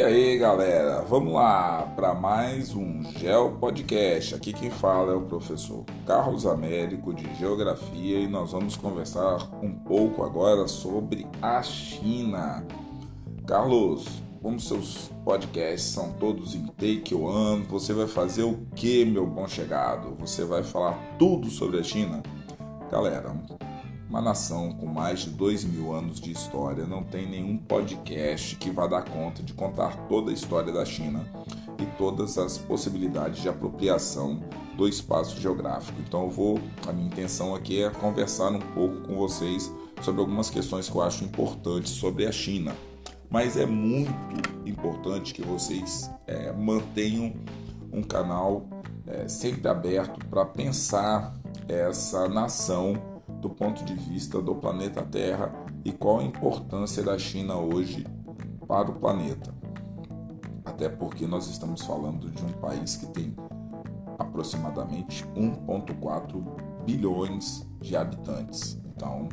E aí galera, vamos lá para mais um Geo Podcast. Aqui quem fala é o professor Carlos Américo de Geografia e nós vamos conversar um pouco agora sobre a China. Carlos, como seus podcasts são todos em take one, você vai fazer o que, meu bom chegado? Você vai falar tudo sobre a China? Galera, uma nação com mais de dois mil anos de história não tem nenhum podcast que vá dar conta de contar toda a história da China e todas as possibilidades de apropriação do espaço geográfico. Então eu vou, a minha intenção aqui é conversar um pouco com vocês sobre algumas questões que eu acho importantes sobre a China. Mas é muito importante que vocês é, mantenham um canal é, sempre aberto para pensar essa nação do ponto de vista do planeta Terra e qual a importância da China hoje para o planeta. Até porque nós estamos falando de um país que tem aproximadamente 1,4 bilhões de habitantes. Então,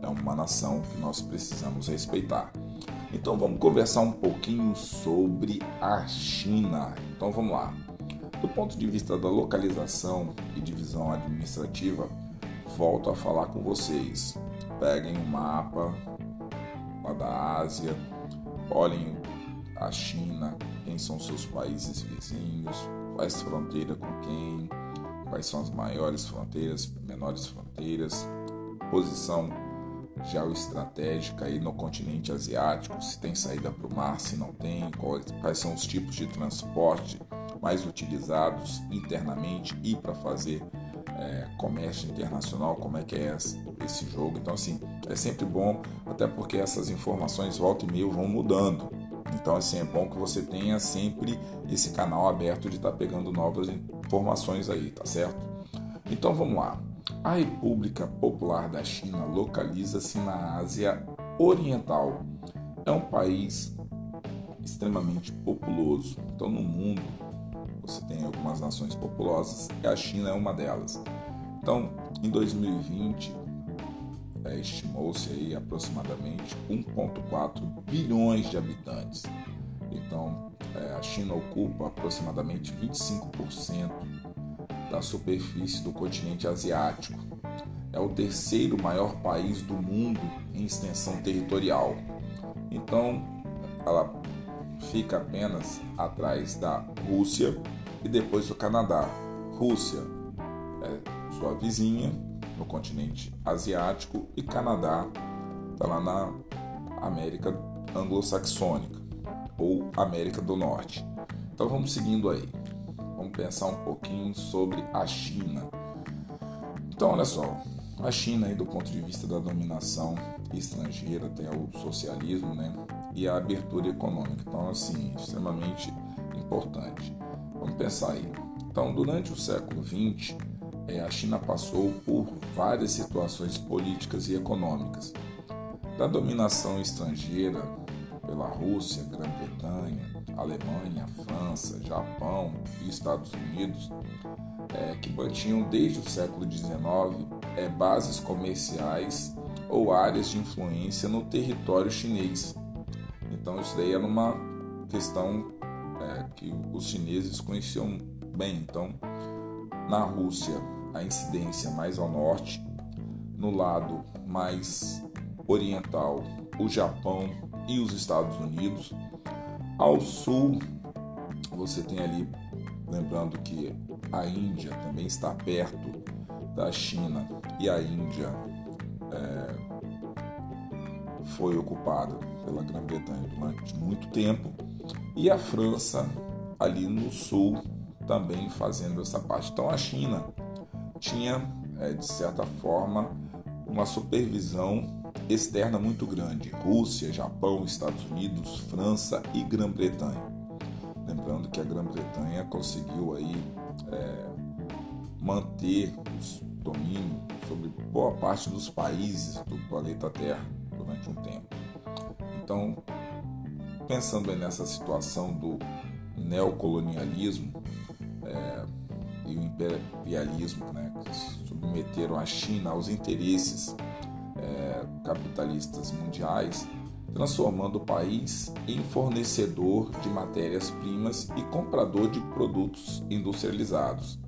é uma nação que nós precisamos respeitar. Então, vamos conversar um pouquinho sobre a China. Então, vamos lá. Do ponto de vista da localização e divisão administrativa, volto a falar com vocês. Peguem um mapa lá da Ásia, olhem a China, quem são seus países vizinhos, faz fronteira com quem, quais são as maiores fronteiras, menores fronteiras, posição geoestratégica aí no continente asiático, se tem saída para o mar, se não tem, quais, quais são os tipos de transporte mais utilizados internamente e para fazer é, comércio internacional, como é que é esse jogo. Então, assim, é sempre bom, até porque essas informações volta e meio vão mudando. Então, assim, é bom que você tenha sempre esse canal aberto de estar tá pegando novas informações aí, tá certo? Então, vamos lá. A República Popular da China localiza-se na Ásia Oriental. É um país extremamente populoso. Então, no mundo, você tem algumas nações populosas e a China é uma delas. Então, em 2020, é, estimou-se aí aproximadamente 1,4 bilhões de habitantes. Então, é, a China ocupa aproximadamente 25% da superfície do continente asiático. É o terceiro maior país do mundo em extensão territorial. Então, ela fica apenas atrás da Rússia e depois do Canadá. Rússia é sua vizinha no continente asiático e Canadá está lá na América anglo-saxônica ou América do Norte. Então vamos seguindo aí. Vamos pensar um pouquinho sobre a China. Então olha só, a China aí do ponto de vista da dominação estrangeira tem o socialismo, né? E a abertura econômica. Então assim, extremamente importante. Vamos pensar aí. Então, durante o século XX, é, a China passou por várias situações políticas e econômicas. Da dominação estrangeira pela Rússia, Grã-Bretanha, Alemanha, França, Japão e Estados Unidos, é, que mantinham desde o século XIX é, bases comerciais ou áreas de influência no território chinês. Então, isso daí era uma questão é, que os chineses conheciam bem. Então, na Rússia, a incidência mais ao norte, no lado mais oriental, o Japão e os Estados Unidos. Ao sul, você tem ali, lembrando que a Índia também está perto da China e a Índia foi ocupada pela Grã-Bretanha durante muito tempo e a França ali no sul também fazendo essa parte. Então a China tinha, é, de certa forma, uma supervisão externa muito grande: Rússia, Japão, Estados Unidos, França e Grã-Bretanha. Lembrando que a Grã-Bretanha conseguiu aí é, manter o domínio sobre boa parte dos países do planeta Terra durante um tempo. Então, pensando nessa situação do neocolonialismo é, e o imperialismo, né, que submeteram a China aos interesses é, capitalistas mundiais, transformando o país em fornecedor de matérias-primas e comprador de produtos industrializados.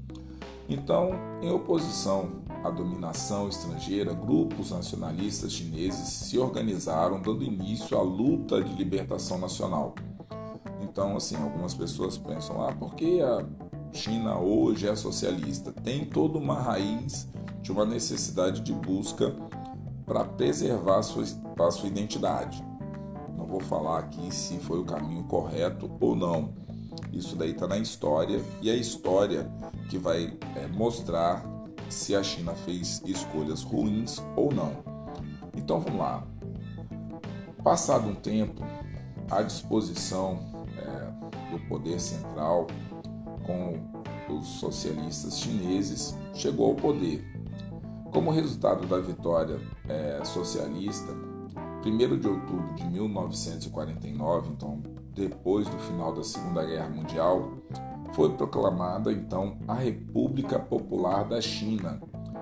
Então, em oposição à dominação estrangeira, grupos nacionalistas chineses se organizaram, dando início à luta de libertação nacional. Então, assim, algumas pessoas pensam: ah, por que a China hoje é socialista? Tem toda uma raiz de uma necessidade de busca para preservar a sua, a sua identidade. Não vou falar aqui se foi o caminho correto ou não. Isso daí está na história e a história que vai é, mostrar se a China fez escolhas ruins ou não. Então vamos lá. Passado um tempo, a disposição é, do poder central com os socialistas chineses chegou ao poder. Como resultado da vitória é, socialista, 1 de outubro de 1949, então depois do final da Segunda Guerra Mundial, foi proclamada então a República Popular da China,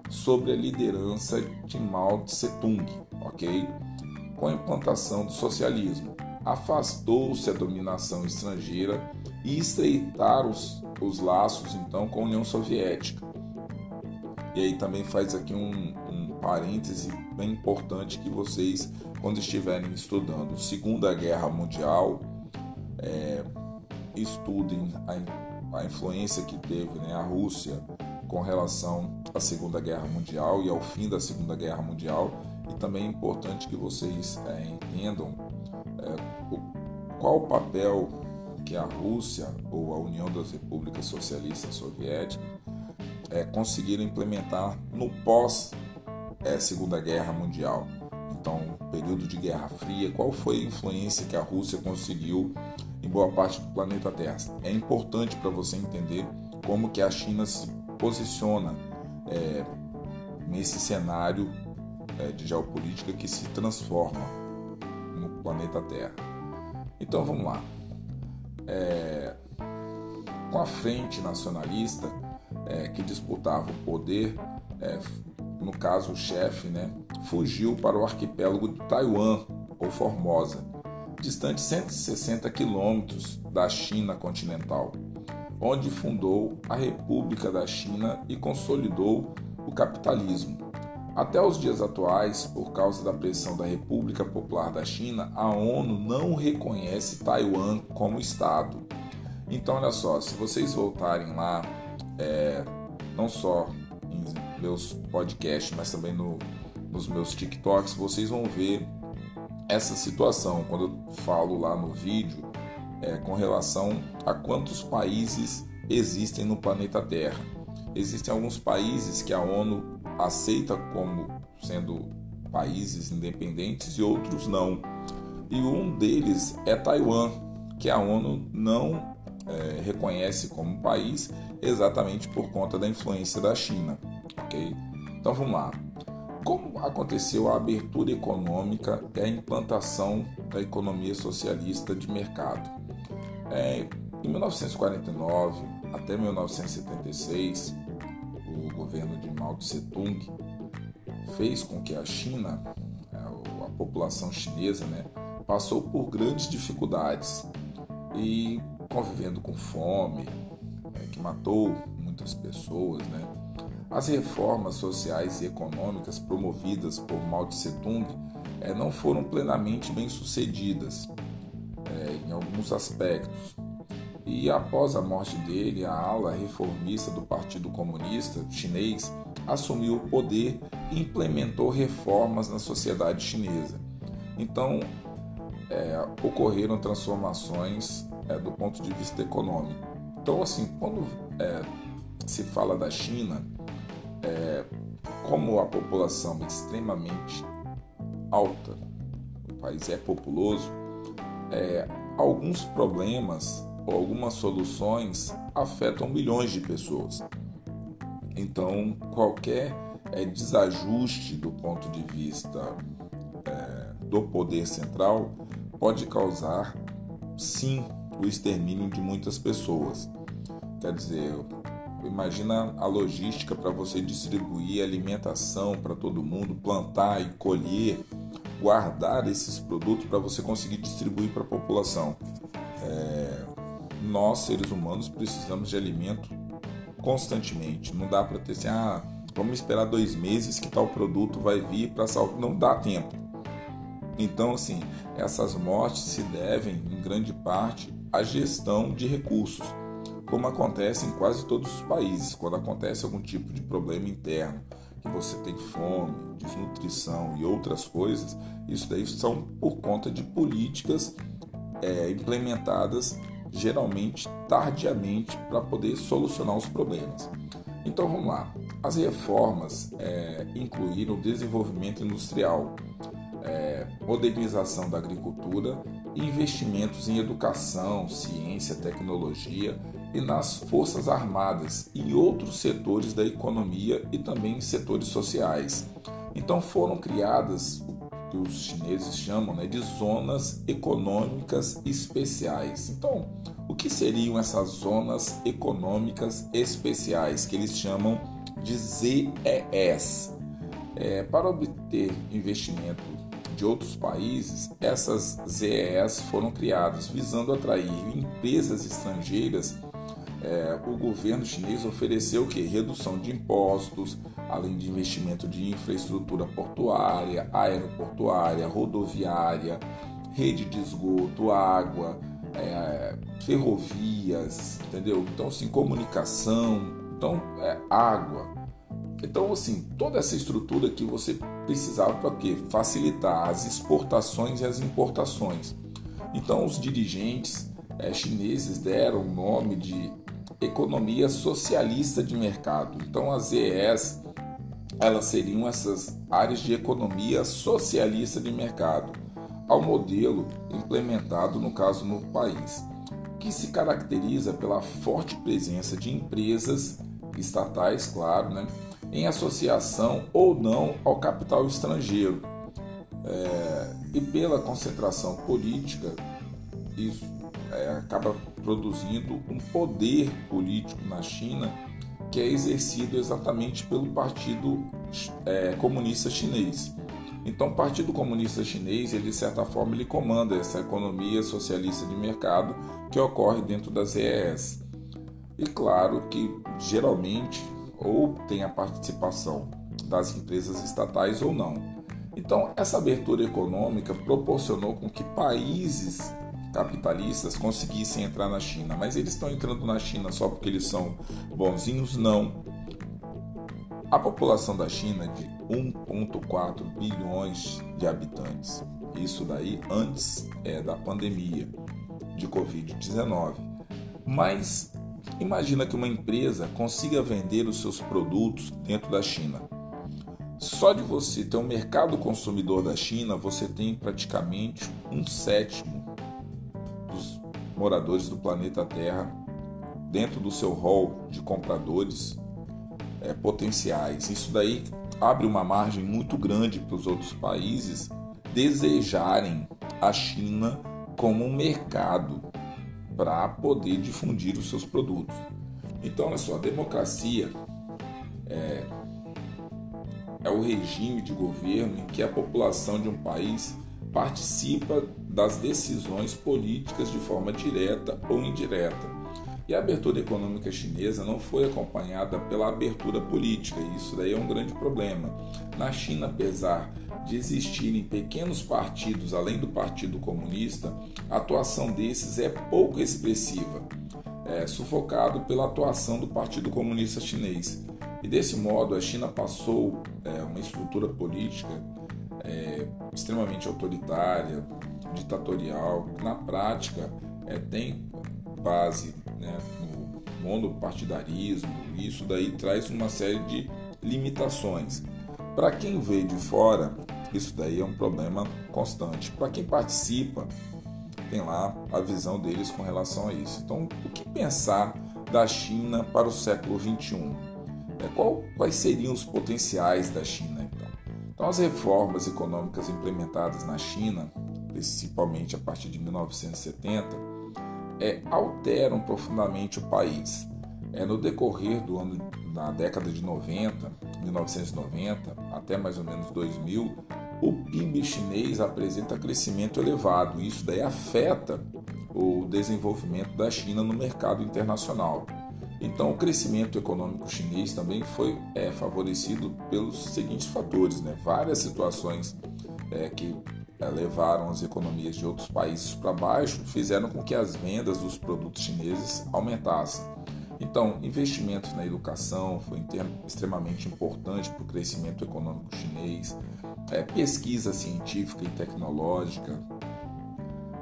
sob a liderança de Mao Tse-tung, ok? Com a implantação do socialismo, afastou-se a dominação estrangeira e estreitar os, os laços então com a União Soviética. E aí também faz aqui um, um parêntese bem importante que vocês, quando estiverem estudando Segunda Guerra Mundial, é, estudem a, a, influência que teve né, a Rússia com relação à Segunda Guerra Mundial e ao fim da Segunda Guerra Mundial. E também é importante que vocês é, entendam é, o, qual o papel que a Rússia ou a União das Repúblicas Socialistas Soviéticas é, conseguiram implementar no pós é, Segunda Guerra Mundial. Então, período de Guerra Fria, qual foi a influência que a Rússia conseguiu em boa parte do planeta Terra. É importante para você entender como que a China se posiciona é, nesse cenário é, de geopolítica que se transforma no planeta Terra. Então vamos lá. É, com a frente nacionalista é, que disputava o poder, é, no caso o chefe, né, fugiu para o arquipélago de Taiwan ou Formosa distante 160 quilômetros da China continental, onde fundou a República da China e consolidou o capitalismo. Até os dias atuais, por causa da pressão da República Popular da China, a ONU não reconhece Taiwan como Estado. Então, olha só, se vocês voltarem lá, é, não só em meus podcasts, mas também no, nos meus TikToks, vocês vão ver essa situação, quando eu falo lá no vídeo, é, com relação a quantos países existem no planeta Terra. Existem alguns países que a ONU aceita como sendo países independentes e outros não. E um deles é Taiwan, que a ONU não é, reconhece como país exatamente por conta da influência da China. Ok? Então vamos lá. Como aconteceu a abertura econômica e a implantação da economia socialista de mercado? É, em 1949 até 1976, o governo de Mao Tse-tung fez com que a China, é, a população chinesa, né, passou por grandes dificuldades e convivendo com fome, é, que matou muitas pessoas, né, as reformas sociais e econômicas promovidas por Mao Tse-tung é, não foram plenamente bem sucedidas é, em alguns aspectos. E após a morte dele, a ala reformista do Partido Comunista Chinês assumiu o poder e implementou reformas na sociedade chinesa. Então, é, ocorreram transformações é, do ponto de vista econômico. Então, assim, quando é, se fala da China, é, como a população é extremamente alta, o país é populoso, é, alguns problemas ou algumas soluções afetam milhões de pessoas. Então, qualquer é, desajuste do ponto de vista é, do poder central pode causar, sim, o extermínio de muitas pessoas. Quer dizer, Imagina a logística para você distribuir alimentação para todo mundo, plantar e colher guardar esses produtos para você conseguir distribuir para a população. É, nós, seres humanos, precisamos de alimento constantemente. Não dá para ter assim, ah, vamos esperar dois meses que tal produto vai vir para saúde. Não dá tempo. Então, assim, essas mortes se devem, em grande parte, à gestão de recursos, como acontece em quase todos os países. Quando acontece algum tipo de problema interno, que você tem fome, desnutrição e outras coisas, isso daí são por conta de políticas é, implementadas geralmente tardiamente para poder solucionar os problemas. Então vamos lá. As reformas é, incluíram o desenvolvimento industrial, é, modernização da agricultura investimentos em educação, ciência, tecnologia e nas forças armadas e outros setores da economia e também em setores sociais. Então foram criadas que os chineses chamam né, de zonas econômicas especiais. Então, o que seriam essas zonas econômicas especiais que eles chamam de ZES? É, para obter investimento de outros países, essas ZES foram criadas visando atrair empresas estrangeiras. É, o governo chinês ofereceu que? Redução de impostos, além de investimento de infraestrutura portuária, aeroportuária, rodoviária, rede de esgoto, água, é, ferrovias, entendeu? Então, assim, comunicação, então, é, água. Então, assim, toda essa estrutura que você precisava para quê? Facilitar as exportações e as importações. Então, os dirigentes é, chineses deram o nome de economia socialista de mercado. Então, as EES elas seriam essas áreas de economia socialista de mercado, ao modelo implementado no caso no país, que se caracteriza pela forte presença de empresas estatais, claro, né, em associação ou não ao capital estrangeiro, é, e pela concentração política, isso é, acaba produzindo um poder político na China que é exercido exatamente pelo Partido é, Comunista Chinês. Então, o Partido Comunista Chinês, ele, de certa forma, ele comanda essa economia socialista de mercado que ocorre dentro das EES. E claro que, geralmente, ou tem a participação das empresas estatais ou não. Então, essa abertura econômica proporcionou com que países capitalistas conseguissem entrar na China. Mas eles estão entrando na China só porque eles são bonzinhos? Não. A população da China é de 1,4 bilhões de habitantes. Isso daí antes é, da pandemia de Covid-19. Mas imagina que uma empresa consiga vender os seus produtos dentro da China. Só de você ter um mercado consumidor da China, você tem praticamente um sétimo moradores do planeta Terra dentro do seu hall de compradores é, potenciais. Isso daí abre uma margem muito grande para os outros países desejarem a China como um mercado para poder difundir os seus produtos. Então, olha só, a democracia é, é o regime de governo em que a população de um país participa das decisões políticas de forma direta ou indireta. E a abertura econômica chinesa não foi acompanhada pela abertura política, e isso daí é um grande problema. Na China, apesar de existirem pequenos partidos além do Partido Comunista, a atuação desses é pouco expressiva, é, sufocado pela atuação do Partido Comunista Chinês. E desse modo, a China passou é, uma estrutura política é, extremamente autoritária, ditatorial, na prática é, tem base né, no monopartidarismo, isso daí traz uma série de limitações. Para quem vê de fora, isso daí é um problema constante. Para quem participa, tem lá a visão deles com relação a isso. Então, o que pensar da China para o século XXI? É, qual, quais seriam os potenciais da China? Então? então, as reformas econômicas implementadas na China principalmente a partir de 1970, é, alteram profundamente o país. É, no decorrer do ano, da década de 90, 1990 até mais ou menos 2000, o PIB chinês apresenta crescimento elevado. Isso daí afeta o desenvolvimento da China no mercado internacional. Então, o crescimento econômico chinês também foi é, favorecido pelos seguintes fatores, né? várias situações é, que levaram as economias de outros países para baixo fizeram com que as vendas dos produtos chineses aumentassem. Então, investimentos na educação foi extremamente importante para o crescimento econômico chinês, é, pesquisa científica e tecnológica.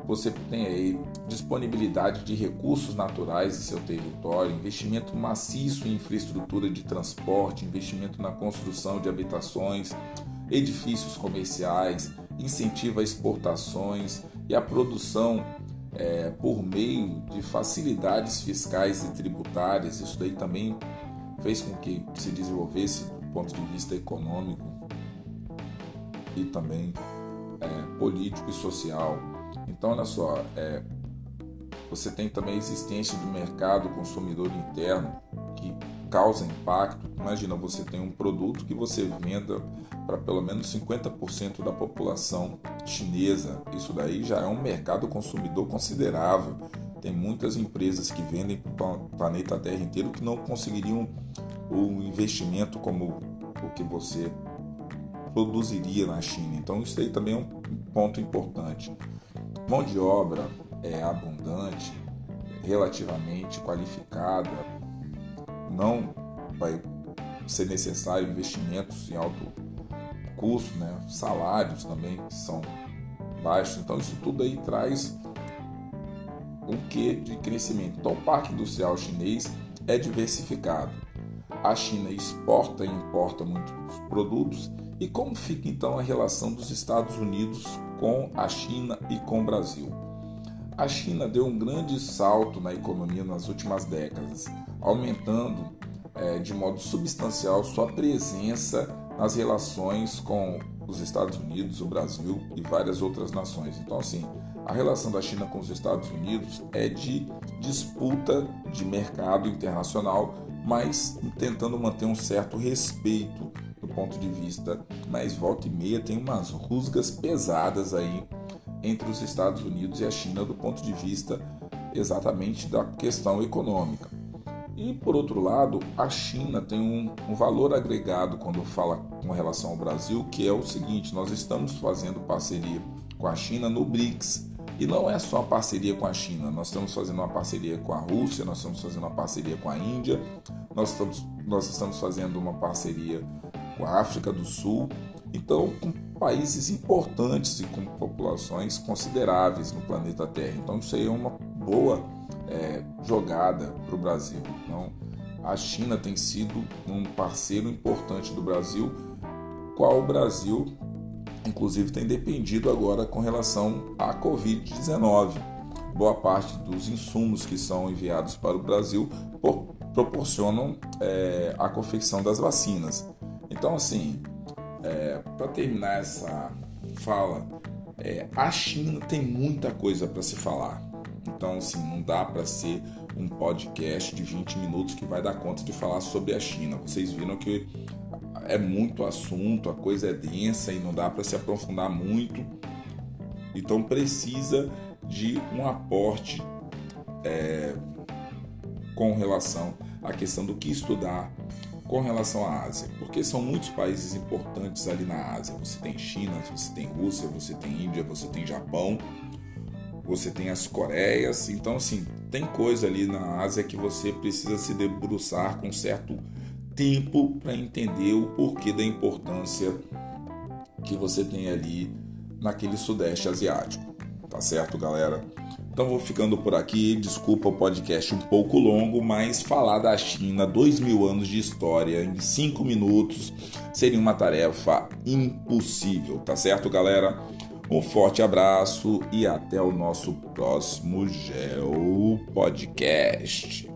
Você tem aí disponibilidade de recursos naturais em seu território, investimento maciço em infraestrutura de transporte, investimento na construção de habitações, edifícios comerciais, incentiva exportações e a produção é, por meio de facilidades fiscais e tributárias. Isso daí também fez com que se desenvolvesse do ponto de vista econômico e também é, político e social. Então, olha só, é, você tem também a existência do mercado consumidor interno causa impacto. Imagina, você tem um produto que você venda para pelo menos 50% da população chinesa. Isso daí já é um mercado consumidor considerável. Tem muitas empresas que vendem para o planeta Terra inteiro que não conseguiriam o investimento como o que você produziria na China. Então isso aí também é um ponto importante. Mão de obra é abundante, relativamente qualificada, não vai ser necessário investimentos em alto custo, né? salários também que são baixos. Então isso tudo aí traz um quê de crescimento. Então o parque industrial chinês é diversificado. A China exporta e importa muitos produtos. E como fica então a relação dos Estados Unidos com a China e com o Brasil? A China deu um grande salto na economia nas últimas décadas, aumentando é, de modo substancial sua presença nas relações com os Estados Unidos, o Brasil e várias outras nações. Então, assim, a relação da China com os Estados Unidos é de disputa de mercado internacional, mas tentando manter um certo respeito do ponto de vista. Mas volta e meia tem umas rusgas pesadas aí entre os Estados Unidos e a China do ponto de vista exatamente da questão econômica. E por outro lado, a China tem um, um, valor agregado quando fala com relação ao Brasil, que é o seguinte: nós estamos fazendo parceria com a China no BRICS. E não é só parceria com a China, nós estamos fazendo uma parceria com a Rússia, nós estamos fazendo uma parceria com a Índia, nós estamos, nós estamos fazendo uma parceria com a África do Sul. Então, com países importantes e com populações consideráveis no planeta Terra. Então, isso aí é uma boa é, jogada para o Brasil. Então, a China tem sido um parceiro importante do Brasil, qual o Brasil, inclusive, tem dependido agora com relação à Covid-19. Boa parte dos insumos que são enviados para o Brasil proporcionam é, a confecção das vacinas. Então, assim, é, para terminar essa fala, é, a China tem muita coisa para se falar. Então, assim, não dá para ser um podcast de 20 minutos que vai dar conta de falar sobre a China. Vocês viram que é muito assunto, a coisa é densa e não dá para se aprofundar muito. Então, precisa de um aporte é, com relação à questão do que estudar com relação à Ásia, porque são muitos países importantes ali na Ásia. Você tem China, você tem Rússia, você tem Índia, você tem Japão, você tem as Coreias. Então, assim, tem coisa ali na Ásia que você precisa se debruçar com certo tempo para entender o porquê da importância que você tem ali naquele Sudeste Asiático. Tá certo, galera? Então vou ficando por aqui. Desculpa o podcast um pouco longo, mas falar da China, dois mil anos de história em cinco minutos seria uma tarefa impossível, tá certo, galera? Um forte abraço e até o nosso próximo Geo Podcast.